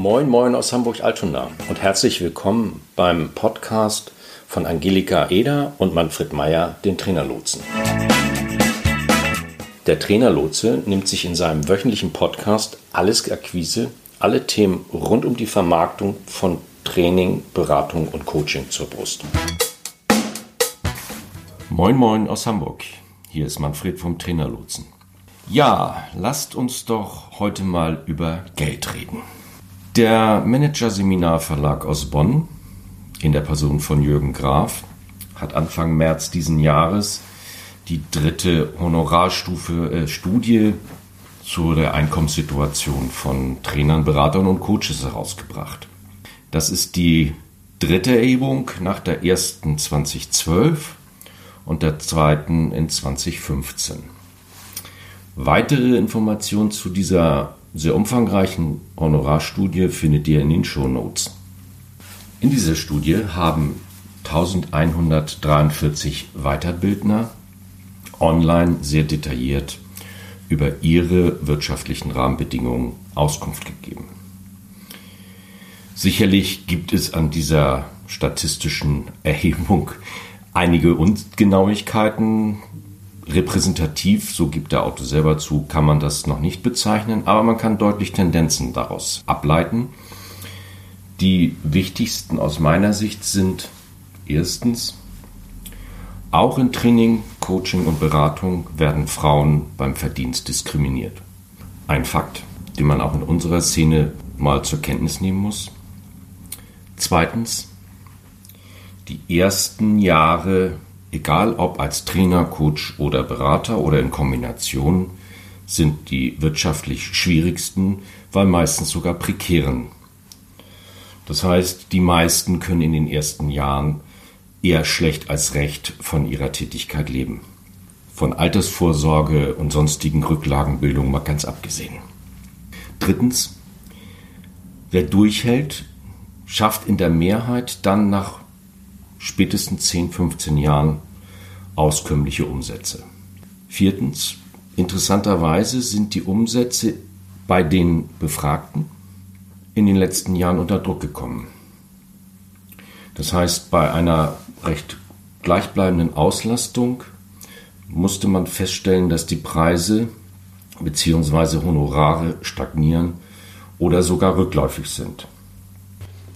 Moin, moin aus Hamburg-Altona und herzlich willkommen beim Podcast von Angelika Eder und Manfred Meyer, den Trainerlotsen. Der Trainerlotse nimmt sich in seinem wöchentlichen Podcast alles Akquise, alle Themen rund um die Vermarktung von Training, Beratung und Coaching zur Brust. Moin, moin aus Hamburg. Hier ist Manfred vom Trainerlotsen. Ja, lasst uns doch heute mal über Geld reden. Der Manager-Seminarverlag aus Bonn, in der Person von Jürgen Graf, hat Anfang März diesen Jahres die dritte Honorarstufe äh, Studie zu der Einkommenssituation von Trainern, Beratern und Coaches herausgebracht. Das ist die dritte Erhebung nach der ersten 2012 und der zweiten in 2015. Weitere Informationen zu dieser sehr umfangreichen Honorarstudie findet ihr in den Shownotes. In dieser Studie haben 1143 Weiterbildner online sehr detailliert über ihre wirtschaftlichen Rahmenbedingungen Auskunft gegeben. Sicherlich gibt es an dieser statistischen Erhebung einige Ungenauigkeiten. Repräsentativ, so gibt der Autor selber zu, kann man das noch nicht bezeichnen, aber man kann deutlich Tendenzen daraus ableiten. Die wichtigsten aus meiner Sicht sind erstens, auch in Training, Coaching und Beratung werden Frauen beim Verdienst diskriminiert. Ein Fakt, den man auch in unserer Szene mal zur Kenntnis nehmen muss. Zweitens, die ersten Jahre, egal ob als Trainer, Coach oder Berater oder in Kombination, sind die wirtschaftlich schwierigsten, weil meistens sogar prekären. Das heißt, die meisten können in den ersten Jahren eher schlecht als recht von ihrer Tätigkeit leben. Von Altersvorsorge und sonstigen Rücklagenbildung mal ganz abgesehen. Drittens, wer durchhält, schafft in der Mehrheit dann nach spätestens 10, 15 Jahren auskömmliche Umsätze. Viertens, interessanterweise sind die Umsätze bei den Befragten in den letzten Jahren unter Druck gekommen. Das heißt, bei einer recht gleichbleibenden Auslastung musste man feststellen, dass die Preise bzw. Honorare stagnieren oder sogar rückläufig sind.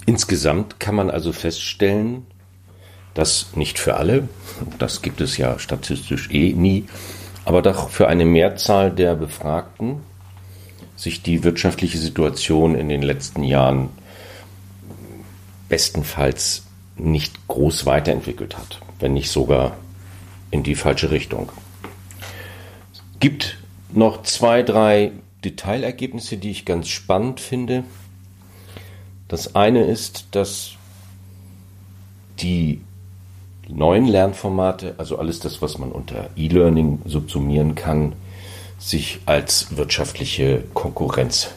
Insgesamt kann man also feststellen, dass nicht für alle, das gibt es ja statistisch eh nie, aber doch für eine Mehrzahl der Befragten sich die wirtschaftliche Situation in den letzten Jahren bestenfalls nicht groß weiterentwickelt hat, wenn nicht sogar in die falsche Richtung. Es gibt noch zwei, drei Detailergebnisse, die ich ganz spannend finde. Das eine ist, dass die neuen Lernformate, also alles das, was man unter E-Learning subsumieren kann, sich als wirtschaftliche Konkurrenz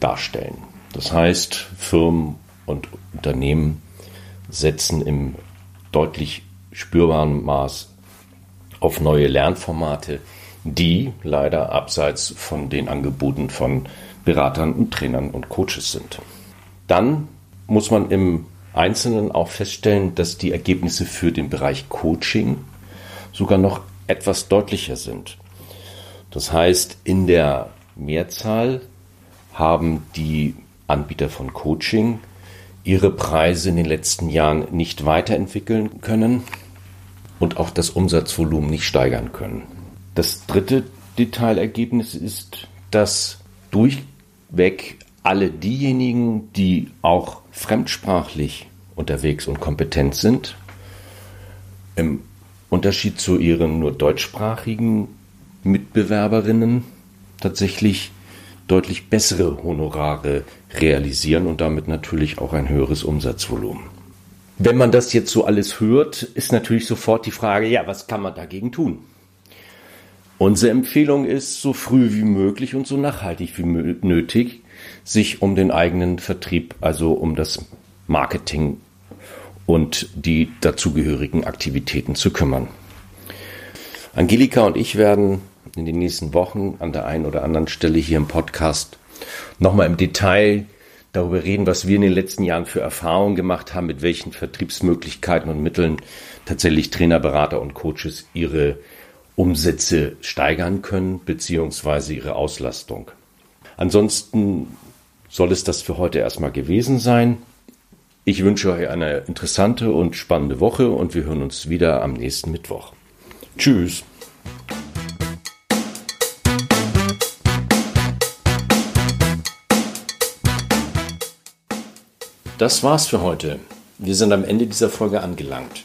darstellen. Das heißt, Firmen und Unternehmen setzen im deutlich spürbaren Maß auf neue Lernformate, die leider abseits von den Angeboten von Beratern und Trainern und Coaches sind. Dann muss man im Einzelnen auch feststellen, dass die Ergebnisse für den Bereich Coaching sogar noch etwas deutlicher sind. Das heißt, in der Mehrzahl haben die Anbieter von Coaching ihre Preise in den letzten Jahren nicht weiterentwickeln können und auch das Umsatzvolumen nicht steigern können. Das dritte Detailergebnis ist, dass durchweg alle diejenigen, die auch fremdsprachlich unterwegs und kompetent sind, im Unterschied zu ihren nur deutschsprachigen Mitbewerberinnen tatsächlich deutlich bessere Honorare realisieren und damit natürlich auch ein höheres Umsatzvolumen. Wenn man das jetzt so alles hört, ist natürlich sofort die Frage, ja, was kann man dagegen tun? Unsere Empfehlung ist, so früh wie möglich und so nachhaltig wie nötig sich um den eigenen Vertrieb, also um das Marketing und die dazugehörigen Aktivitäten zu kümmern. Angelika und ich werden in den nächsten Wochen an der einen oder anderen Stelle hier im Podcast nochmal im Detail darüber reden, was wir in den letzten Jahren für Erfahrungen gemacht haben, mit welchen Vertriebsmöglichkeiten und Mitteln tatsächlich Trainer, Berater und Coaches ihre Umsätze steigern können, beziehungsweise ihre Auslastung. Ansonsten soll es das für heute erstmal gewesen sein. Ich wünsche euch eine interessante und spannende Woche und wir hören uns wieder am nächsten Mittwoch. Tschüss. Das war's für heute. Wir sind am Ende dieser Folge angelangt.